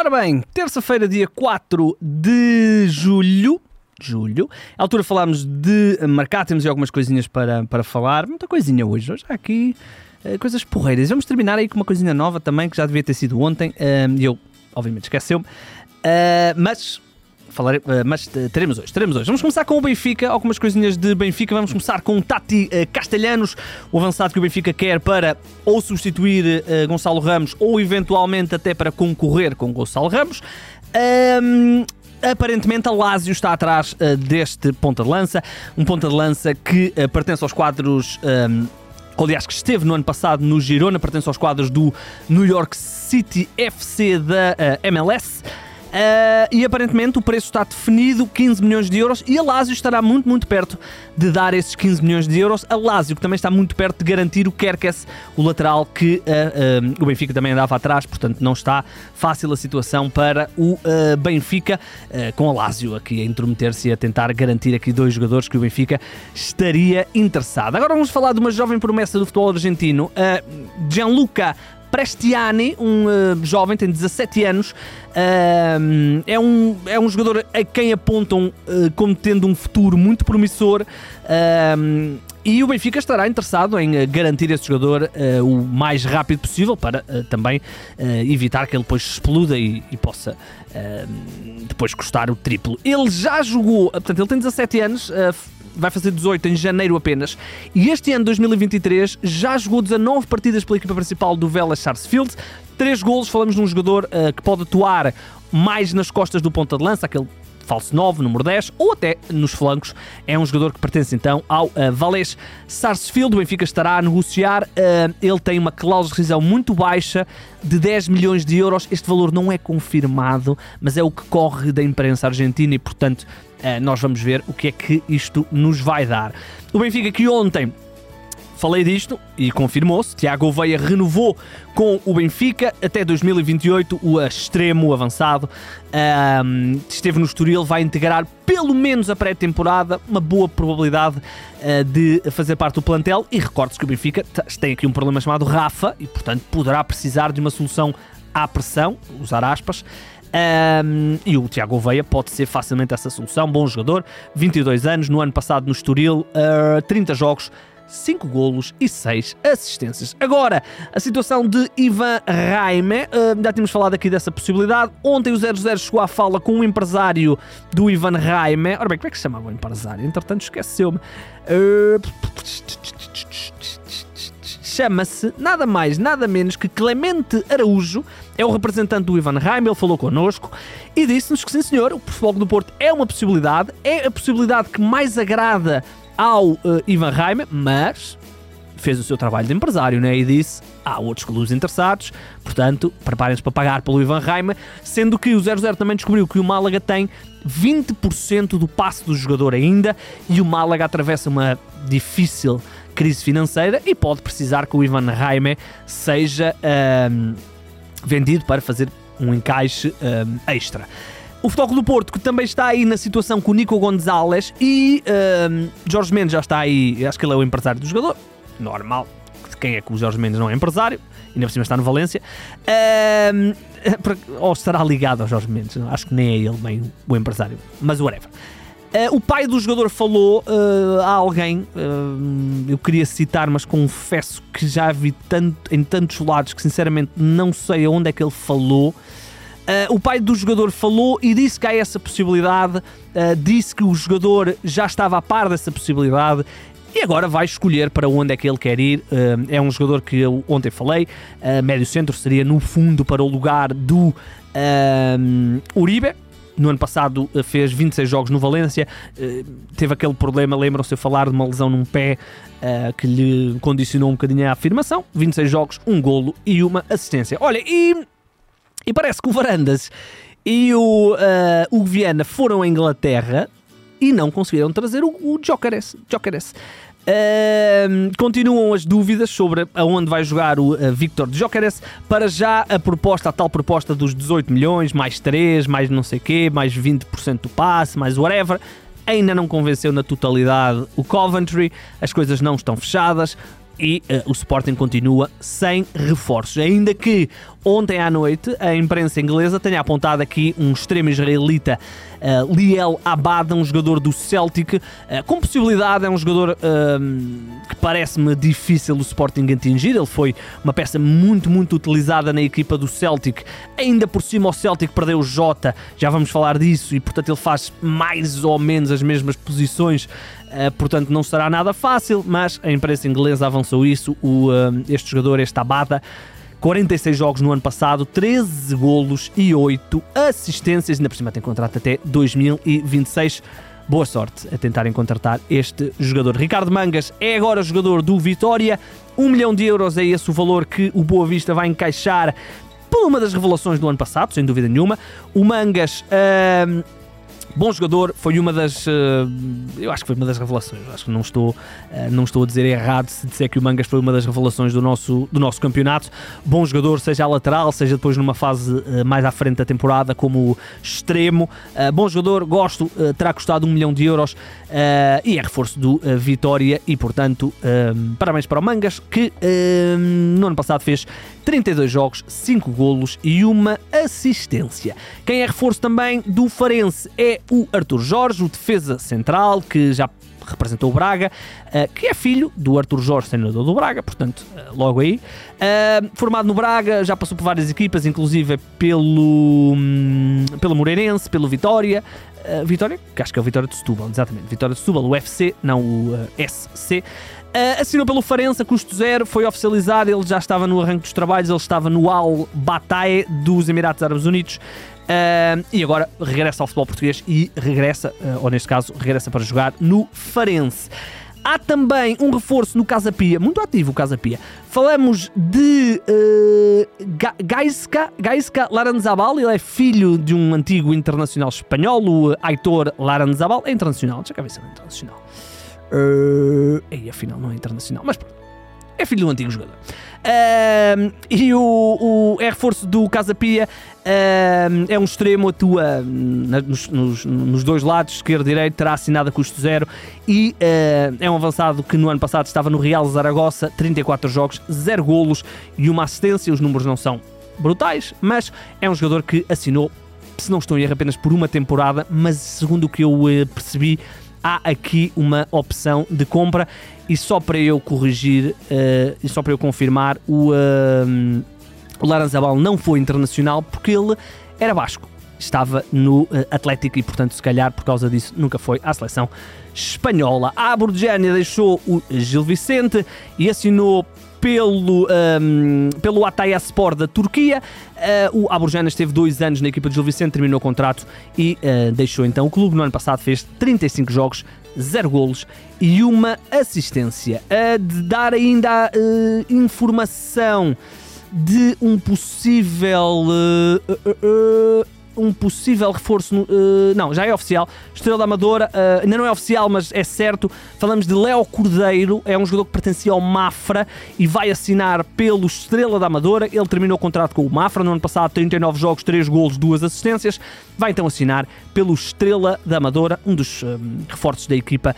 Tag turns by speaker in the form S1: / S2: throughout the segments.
S1: Ora bem, terça-feira, dia 4 de julho. Julho. À altura falámos de marcar, temos algumas coisinhas para, para falar. Muita coisinha hoje. Hoje há aqui uh, coisas porreiras. Vamos terminar aí com uma coisinha nova também, que já devia ter sido ontem. E eu, obviamente, esqueceu-me. Uh, mas Falarei, eh, mas teremos hoje, teremos hoje. Vamos começar com o Benfica, algumas coisinhas de Benfica. Vamos começar com Tati uh, Castelhanos, o avançado que o Benfica quer para ou substituir Gonçalo Ramos ou eventualmente até para concorrer com Gonçalo Ramos. Um, aparentemente a Lazio está atrás uh, deste ponta de lança, um ponta de lança que uh, pertence aos quadros. Um, aliás, que esteve no ano passado no Girona, pertence aos quadros do New York City FC da uh, MLS. Uh, e aparentemente o preço está definido, 15 milhões de euros, e a Lazio estará muito, muito perto de dar esses 15 milhões de euros. A Lazio, que também está muito perto de garantir o Kerkes, o lateral que uh, uh, o Benfica também andava atrás, portanto não está fácil a situação para o Benfica, com a Lazio aqui a intrometer-se e a tentar garantir aqui dois jogadores que o Benfica estaria interessado. Agora vamos falar de uma jovem promessa do futebol argentino, Gianluca Prestiani, um uh, jovem, tem 17 anos, uh, é, um, é um jogador a quem apontam uh, como tendo um futuro muito promissor. E o Benfica estará interessado em garantir esse jogador o mais rápido possível para também evitar que ele depois exploda e, e possa depois custar o triplo. Ele já jogou, portanto, ele tem 17 anos, vai fazer 18 em janeiro apenas. E este ano, 2023, já jogou 19 partidas pela equipa principal do Vélez Sarsfield. 3 golos, falamos de um jogador uh, que pode atuar mais nas costas do ponta de lança, aquele falso 9, número 10, ou até nos flancos. É um jogador que pertence então ao uh, Sarsfield. O Benfica estará a negociar. Uh, ele tem uma cláusula de rescisão muito baixa de 10 milhões de euros. Este valor não é confirmado, mas é o que corre da imprensa argentina e, portanto, nós vamos ver o que é que isto nos vai dar. O Benfica que ontem Falei disto e confirmou-se. Tiago Oveia renovou com o Benfica até 2028, o extremo avançado. Um, esteve no Estoril, vai integrar pelo menos a pré-temporada, uma boa probabilidade uh, de fazer parte do plantel. E recorde-se que o Benfica tem aqui um problema chamado Rafa e, portanto, poderá precisar de uma solução à pressão, usar aspas. Um, e o Tiago Oveia pode ser facilmente essa solução. Bom jogador, 22 anos, no ano passado no Estoril, uh, 30 jogos, 5 golos e 6 assistências. Agora, a situação de Ivan Raime, uh, já tínhamos falado aqui dessa possibilidade. Ontem o 0-0 chegou à fala com um empresário do Ivan Raime. Ora bem, como é que se chamava o empresário? Entretanto, esqueceu-me. Uh, Chama-se nada mais, nada menos que Clemente Araújo, é o representante do Ivan Raime, ele falou connosco e disse-nos que sim senhor, o futebol do Porto é uma possibilidade, é a possibilidade que mais agrada ao uh, Ivan Reimer, mas fez o seu trabalho de empresário né? e disse há outros clubes interessados, portanto, preparem-se para pagar pelo Ivan Reimer, sendo que o 00 também descobriu que o Málaga tem 20% do passe do jogador ainda e o Málaga atravessa uma difícil crise financeira e pode precisar que o Ivan Reimer seja um, vendido para fazer um encaixe um, extra. O Futebol do Porto, que também está aí na situação com o Nico Gonzalez e uh, Jorge Mendes já está aí, acho que ele é o empresário do jogador, normal. Quem é que o Jorge Mendes não é empresário? Ainda por cima está no Valência. Uh, ou estará ligado ao Jorge Mendes, acho que nem é ele bem o empresário, mas whatever. Uh, o pai do jogador falou uh, a alguém, uh, eu queria citar, mas confesso que já vi tanto, em tantos lados que sinceramente não sei aonde é que ele falou. O pai do jogador falou e disse que há essa possibilidade, disse que o jogador já estava a par dessa possibilidade e agora vai escolher para onde é que ele quer ir. É um jogador que eu ontem falei, médio centro seria no fundo para o lugar do Uribe. No ano passado fez 26 jogos no Valência, teve aquele problema, lembram-se de falar de uma lesão num pé que lhe condicionou um bocadinho a afirmação. 26 jogos, um golo e uma assistência. Olha, e e parece que o Varandas e o, uh, o Viana foram à Inglaterra e não conseguiram trazer o, o Jokeres. Jokeres. Uh, continuam as dúvidas sobre aonde vai jogar o uh, Victor Jokeres. Para já, a proposta, a tal proposta dos 18 milhões, mais 3, mais não sei quê, mais 20% do passe, mais whatever, ainda não convenceu na totalidade o Coventry. As coisas não estão fechadas e uh, o Sporting continua sem reforços. Ainda que ontem à noite a imprensa inglesa tenha apontado aqui um extremo israelita, uh, Liel Abada, um jogador do Celtic, uh, com possibilidade, é um jogador uh, que parece-me difícil o Sporting atingir. Ele foi uma peça muito, muito utilizada na equipa do Celtic. Ainda por cima, o Celtic perdeu o Jota, já vamos falar disso, e portanto ele faz mais ou menos as mesmas posições. Uh, portanto, não será nada fácil, mas a imprensa inglesa avançou isso. O, uh, este jogador, este Abada, 46 jogos no ano passado, 13 golos e 8 assistências. Ainda por cima tem contrato até 2026. Boa sorte a tentarem contratar este jogador. Ricardo Mangas é agora jogador do Vitória. 1 milhão de euros é esse o valor que o Boa Vista vai encaixar por uma das revelações do ano passado, sem dúvida nenhuma. O Mangas. Bom jogador, foi uma das. Uh, eu acho que foi uma das revelações. Acho que não estou, uh, não estou a dizer errado se disser que o Mangas foi uma das revelações do nosso, do nosso campeonato. Bom jogador, seja a lateral, seja depois numa fase uh, mais à frente da temporada, como extremo. bom jogador, gosto, terá custado um milhão de euros e é reforço do Vitória. E portanto, parabéns para o Mangas, que no ano passado fez 32 jogos, 5 golos e uma assistência. Quem é reforço também do Farense é o Arthur Jorge, o defesa central, que já representou o Braga, uh, que é filho do Arthur Jorge, treinador do Braga, portanto, uh, logo aí. Uh, formado no Braga, já passou por várias equipas, inclusive pelo, um, pelo Moreirense, pelo Vitória. Vitória, que acho que é o Vitória de Setúbal, exatamente. Vitória de Setúbal, o UFC, não o SC. Uh, assinou pelo Farense custo zero, foi oficializado, ele já estava no arranque dos trabalhos, ele estava no Al Batae dos Emirados Árabes Unidos uh, e agora regressa ao futebol português e regressa, uh, ou neste caso, regressa para jogar no Farense. Há também um reforço no Casa Pia, muito ativo o Casa Pia. Falamos de uh, Gaiska, Gaiska Laranzabal, ele é filho de um antigo internacional espanhol, o Aitor Laranzabal, é internacional, deixa eu ver se é internacional. Uh, e afinal não é internacional, mas pronto. É filho do antigo jogador. Uh, e o, o é reforço do Casa Pia. Uh, é um extremo, atua nos, nos, nos, dois lados, esquerdo e direito, terá assinado a custo zero. E uh, é um avançado que no ano passado estava no Real Zaragoza, 34 jogos, 0 golos e uma assistência. Os números não são brutais, mas é um jogador que assinou, se não estou em erro, apenas por uma temporada. Mas segundo o que eu eh, percebi, há aqui uma opção de compra e só para eu corrigir uh, e só para eu confirmar o, uh, o Laranzabal não foi internacional porque ele era basco estava no uh, Atlético e portanto se calhar por causa disso nunca foi à seleção espanhola. A Borgiani deixou o Gil Vicente e assinou pelo, um, pelo Atayaspor da Turquia. Uh, o Aburjana esteve dois anos na equipa de Gil Vicente, terminou o contrato e uh, deixou então o clube. No ano passado fez 35 jogos, 0 golos e uma assistência. A de dar ainda uh, informação de um possível um possível reforço. Uh, não, já é oficial. Estrela Amadora, uh, ainda não é oficial, mas é certo. Falamos de Léo Cordeiro, é um jogador que pertencia ao Mafra e vai assinar pelo Estrela da Amadora. Ele terminou o contrato com o Mafra no ano passado, 39 jogos, 3 golos, 2 assistências. Vai então assinar pelo Estrela da Amadora, um dos uh, reforços da equipa.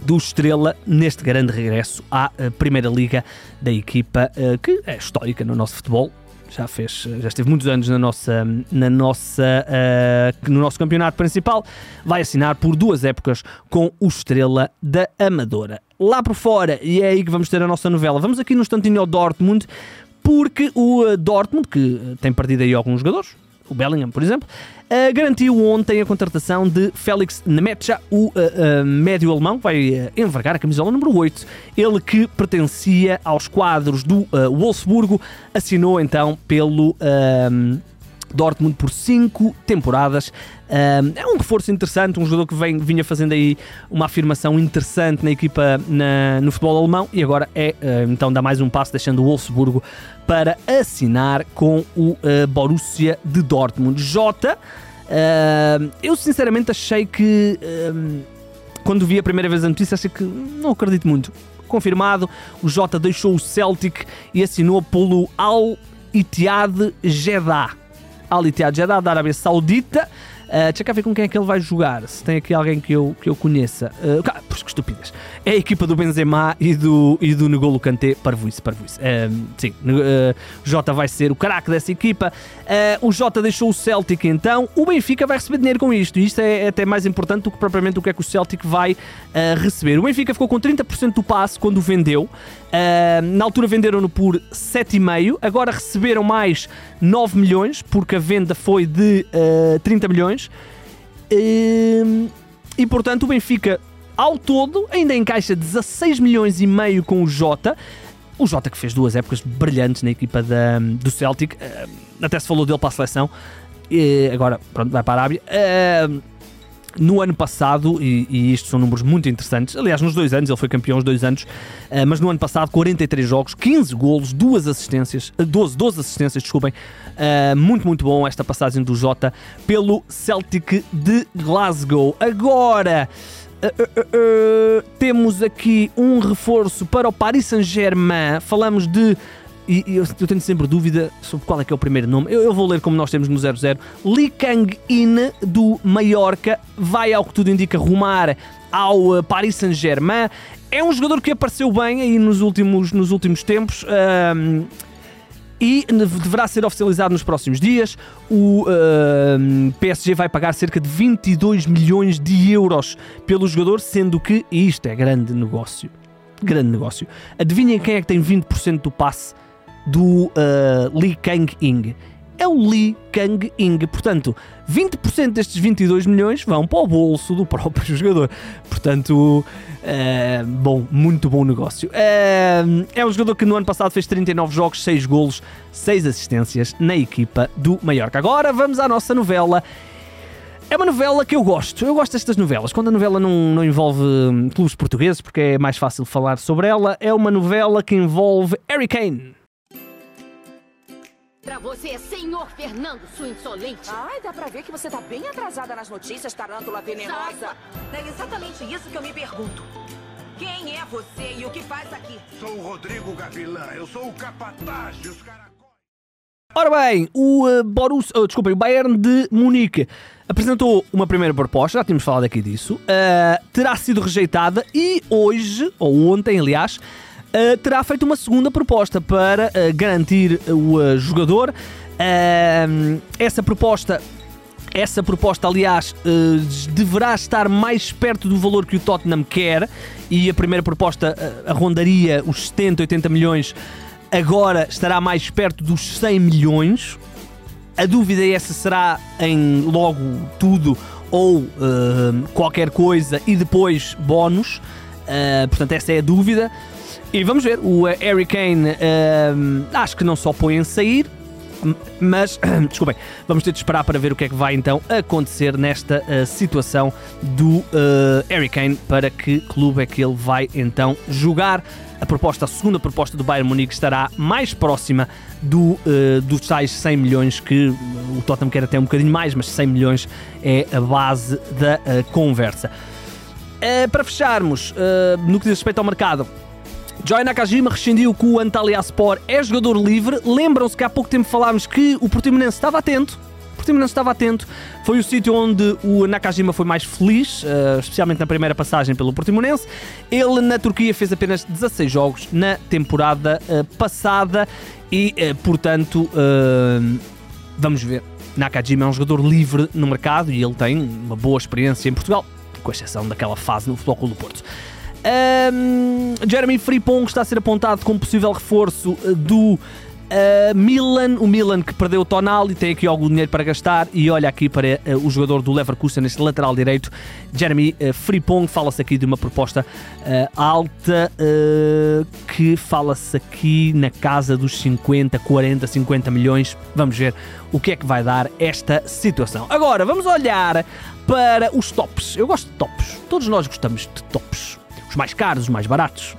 S1: Do Estrela neste grande regresso à Primeira Liga da equipa que é histórica no nosso futebol já fez, já esteve muitos anos na nossa, na nossa, uh, no nosso campeonato principal, vai assinar por duas épocas com o Estrela da Amadora. Lá por fora, e é aí que vamos ter a nossa novela. Vamos aqui no instantinho ao Dortmund, porque o eh, Dortmund, que tem perdido aí alguns jogadores, o Bellingham, por exemplo, uh, garantiu ontem a contratação de Félix Nemetja, o uh, uh, médio alemão, vai envergar a camisola número 8. Ele que pertencia aos quadros do Wolfsburgo, assinou então pelo. Dortmund por 5 temporadas. é um reforço interessante, um jogador que vem, vinha fazendo aí uma afirmação interessante na equipa na, no futebol alemão e agora é então dá mais um passo deixando o Wolfsburgo para assinar com o uh, Borussia de Dortmund. Jota, eu sinceramente achei que quando vi a primeira vez a notícia, achei que não acredito muito. Confirmado, o Jota deixou o Celtic e assinou pelo Al Ittihad Jeddah. Al Ittihad Jeddah da Arábia Saudita. Uh, deixa cá ver com quem é que ele vai jogar. Se tem aqui alguém que eu, que eu conheça. Uh, por que estupidez. É a equipa do Benzema e do, e do Negolo Kanté. Parvoíce, parvoíce. Uh, sim, uh, Jota vai ser o craque dessa equipa. Uh, o Jota deixou o Celtic então. O Benfica vai receber dinheiro com isto. E isto é, é até mais importante do que propriamente o que é que o Celtic vai receber. O Benfica ficou com 30% do passe quando vendeu. Na altura venderam-no por 7,5. Agora receberam mais 9 milhões, porque a venda foi de 30 milhões. E portanto o Benfica ao todo ainda encaixa 16 milhões e meio com o Jota. O Jota que fez duas épocas brilhantes na equipa da, do Celtic, uh, até se falou dele para a seleção, e agora pronto, vai para a Arábia. Uh, no ano passado, e, e isto são números muito interessantes, aliás, nos dois anos, ele foi campeão os dois anos, uh, mas no ano passado, 43 jogos, 15 golos, duas assistências, 12, 12 assistências, desculpem, muito, muito bom esta passagem do Jota pelo Celtic de Glasgow. Agora. Uh, uh, uh, temos aqui um reforço para o Paris Saint-Germain. Falamos de. E, eu, eu, tenho sempre dúvida sobre qual é que é o primeiro nome. Eu, eu vou ler como nós temos no 00. Li Kang-in do Mallorca vai, ao que tudo indica, rumar ao Paris Saint-Germain. É um jogador que apareceu bem aí nos últimos, nos últimos tempos e deverá ser oficializado nos próximos dias. O uh, PSG vai pagar cerca de 22 milhões de euros pelo jogador, sendo que, e isto é grande negócio, grande negócio, adivinhem quem é que tem 20% do passe do uh, Lee Kang-in? é o Lee Kang-in. Portanto, 20% destes 22 milhões vão para o bolso do próprio jogador. Portanto, uh, bom, muito bom negócio. Uh, é um jogador que no ano passado fez 39 jogos, 6 golos, 6 assistências na equipa do Mallorca. Agora vamos à nossa novela. É uma novela que eu gosto. Eu gosto destas novelas. Quando a novela não, não envolve hum, clubes portugueses, porque é mais fácil falar sobre ela, é uma novela que envolve Harry Kane.
S2: Pra você, senhor Fernando, sua insolente.
S3: Ai, dá pra ver que você tá bem atrasada nas notícias, tarântula venenosa. É exatamente isso que eu me pergunto. Quem é você e o que faz aqui?
S4: Sou o Rodrigo Gavilã, eu sou o capataz dos caracóis.
S1: Ora bem, o uh, Borussia, oh, desculpem, o Bayern de Munique apresentou uma primeira proposta, já tínhamos falado aqui disso, uh, terá sido rejeitada e hoje, ou ontem aliás, terá feito uma segunda proposta para uh, garantir o uh, jogador. essa proposta essa proposta, aliás, deverá estar mais perto do valor que o Tottenham quer e a primeira proposta arrondaria os 70, 80 milhões, agora estará mais perto dos 100 milhões. A dúvida é se será em logo tudo ou qualquer coisa e depois bónus. portanto, essa é a dúvida. E vamos ver, o Harry Kane uh, acho que não só põe em sair, mas, desculpem, vamos ter de esperar para ver o que é que vai então acontecer nesta uh, situação do uh, Harry Kane, para que clube é que ele vai então jogar. A proposta, a segunda proposta do Bayern Munique estará mais próxima do, uh, dos tais 100 milhões que o Tottenham quer até um bocadinho mais, mas 100 milhões é a base da conversa. para fecharmos, no que diz respeito ao mercado, Joy Nakajima rescindiu com o Antalyaspor, é jogador livre. Lembram-se que há pouco tempo falámos que o Portimonense estava atento. Portimonense estava atento. Foi o sítio onde o Nakajima foi mais feliz, uh, especialmente na primeira passagem pelo Portimonense. Ele na Turquia fez apenas 16 jogos na temporada uh, passada e, uh, portanto, vamos ver. Nakajima é um jogador livre no mercado e ele tem uma boa experiência em Portugal, com exceção daquela fase no Futebol Clube do Porto. Um, Jeremy Frimpong está a ser apontado como possível reforço eh, do Uh, Milan, o Milan que perdeu o Tonal e tem aqui algum dinheiro para gastar e olha aqui para uh, o jogador do Leverkusen, neste lateral direito, Jeremy uh, Frimpong, fala-se aqui de uma proposta alta que fala-se aqui na casa dos 50, 40, 50 milhões. Vamos ver o que é que vai dar esta situação. Agora, vamos olhar para os tops. Eu gosto de tops. Todos nós gostamos de tops os mais caros, os mais baratos.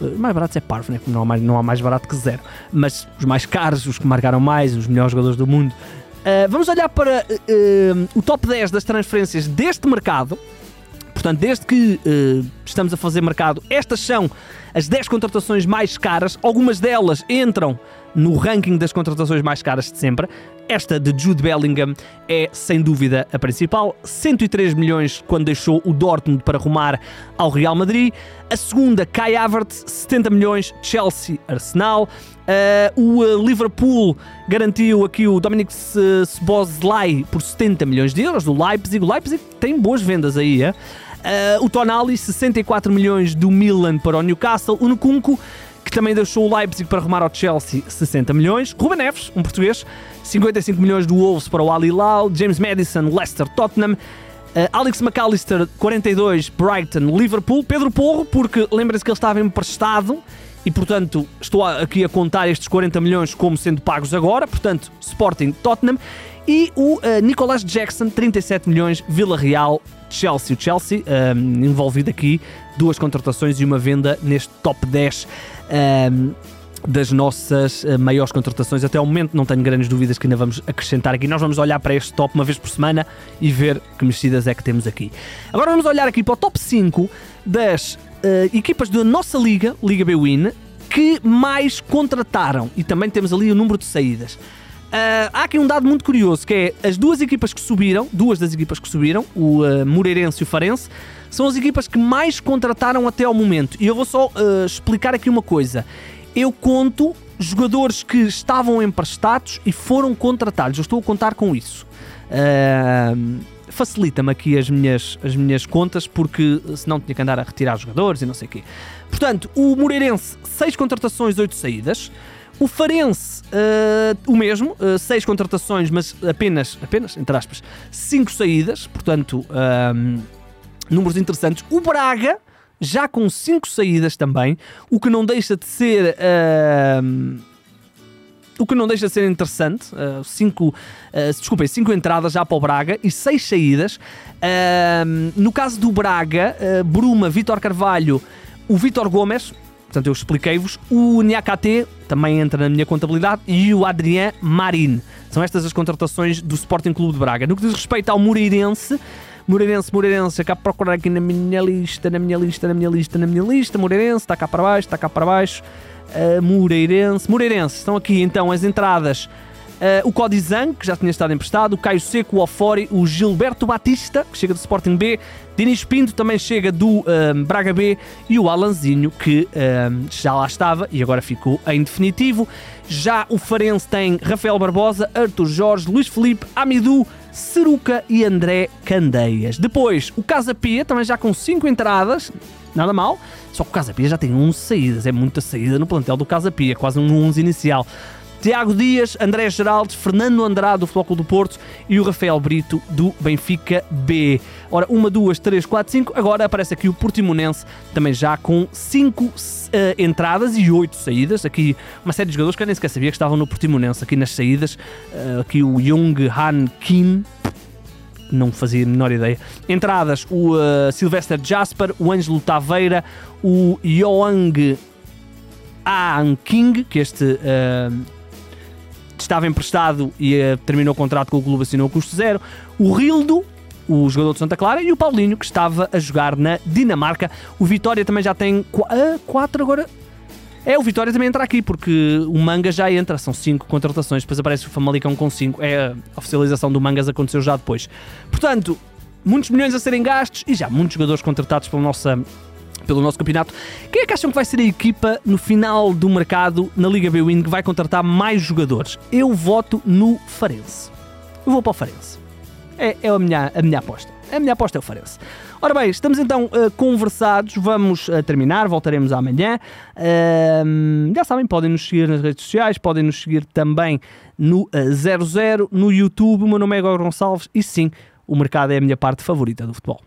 S1: Os eh, mais baratos é parvo, né? não, há mais, não há mais barato que zero. Mas os mais caros, os que marcaram mais, os melhores jogadores do mundo. Uh, vamos olhar para uh, o top 10 das transferências deste mercado. Portanto, desde que uh, estamos a fazer mercado, estas são as 10 contratações mais caras. Algumas delas entram no ranking das contratações mais caras de sempre. Esta de Jude Bellingham é sem dúvida a principal, 103 milhões quando deixou o Dortmund para rumar ao Real Madrid. A segunda, Kai Havertz, 70 milhões, Chelsea, Arsenal. Uh, o uh, Liverpool garantiu aqui o Dominic Szoboszlai por 70 milhões de euros do Leipzig. O Leipzig tem boas vendas aí, é? Uh, o Tonali, 64 milhões do Milan para o Newcastle. O Nkunku, que também deixou o Leipzig para arrumar ao Chelsea, 60 milhões. Ruben Neves, um português, 55 milhões do Wolves para o Al Hilal. James Madison, Leicester, Tottenham. Uh, Alex McAllister, 42, Brighton, Liverpool. Pedro Porro, porque lembrem-se que ele estava emprestado e, portanto, estou aqui a contar estes 40 milhões como sendo pagos agora. Portanto, Sporting, Tottenham. E o uh, Nicolas Jackson, 37 milhões, Vila Real, Chelsea. O Chelsea um, envolvido aqui duas contratações e uma venda neste top 10 um, das nossas uh, maiores contratações. Até ao momento não tenho grandes dúvidas que ainda vamos acrescentar aqui. Nós vamos olhar para este top uma vez por semana e ver que mexidas é que temos aqui. Agora vamos olhar aqui para o top 5 das uh, equipas da nossa liga, Liga B-Win, que mais contrataram. E também temos ali o número de saídas. Uh, há aqui um dado muito curioso que é as duas equipas que subiram, duas das equipas que subiram, o uh, Moreirense e o Farense, são as equipas que mais contrataram até ao momento. E eu vou só uh, explicar aqui uma coisa. Eu conto jogadores que estavam emprestados e foram contratados. Eu estou a contar com isso. Facilita-me aqui as minhas, as minhas contas, porque senão tinha que andar a retirar jogadores e não sei o quê. Portanto, o Moreirense, 6 contratações, 8 saídas. O Farense, uh, o mesmo, uh, seis contratações, mas apenas, apenas, entre aspas, cinco saídas, portanto, um, números interessantes. O Braga, já com cinco saídas também, o que não deixa de ser. Uh, o que não deixa de ser interessante, uh, cinco, uh, desculpem, cinco entradas já para o Braga e seis saídas. Uh, no caso do Braga, Bruma, Vitor Carvalho, o Vitor Gomes, Portanto, eu expliquei-vos. O Niakate também entra na minha contabilidade e o Adrien Marin. São estas as contratações do Sporting Clube de Braga. No que diz respeito ao Moreirense, Moreirense, Moreirense, acabo de procurar aqui na minha lista, na minha lista, na minha lista, na minha lista. Moreirense, está cá para baixo, está cá para baixo. Uh, Moreirense, Moreirense, estão aqui então as entradas Uh, o Codizan, que já tinha estado emprestado, o Caio Seco, o Ofori, o Gilberto Batista, que chega do Sporting B, Dinis Pinto também chega do uh, Braga B e o Alanzinho, que uh, já lá estava e agora ficou em definitivo. Já o Farense tem Rafael Barbosa, Arthur Jorge, Luís Felipe, Amidu, Seruca e André Candeias. Depois, o Casa Pia, também já com 5 entradas, nada mal, só que o Casa Pia já tem 11 saídas, é muita saída no plantel do Casa Pia, quase um 11 inicial. Tiago Dias, André Geraldes, Fernando Andrade do Futebol do Porto e o Rafael Brito do Benfica B. Ora, uma, duas, três, quatro, cinco. Agora aparece aqui o Portimonense, também já com cinco uh, entradas e oito saídas. Aqui uma série de jogadores que eu nem sequer sabia que estavam no Portimonense. Aqui nas saídas, uh, aqui o Jung Han Kim, não fazia a menor ideia. Entradas, o uh, Sylvester Jasper, o Ângelo Taveira, o Yoang An King, que este uh, estava emprestado e uh, terminou o contrato com o clube, assinou custo zero. O Rildo, o jogador de Santa Clara, e o Paulinho, que estava a jogar na Dinamarca. O Vitória também já tem qu uh, quatro agora. É, o Vitória também entra aqui, porque o Manga já entra, são cinco contratações, depois aparece o Famalicão com cinco. É, a oficialização do Mangas aconteceu já depois. Portanto, muitos milhões a serem gastos e já muitos jogadores contratados pela nossa pelo nosso campeonato. Quem é que acham que vai ser a equipa no final do mercado na Liga B-Win que vai contratar mais jogadores? Eu voto no Farense. Eu vou para o Farense. É, é a, minha, a minha aposta. A minha aposta é o Farense. Ora bem, estamos então uh, conversados, vamos uh, terminar, voltaremos amanhã. Uh, já sabem, podem nos seguir nas redes sociais, podem nos seguir também no 00, no YouTube. O meu nome é Igor Gonçalves e sim, o mercado é a minha parte favorita do futebol.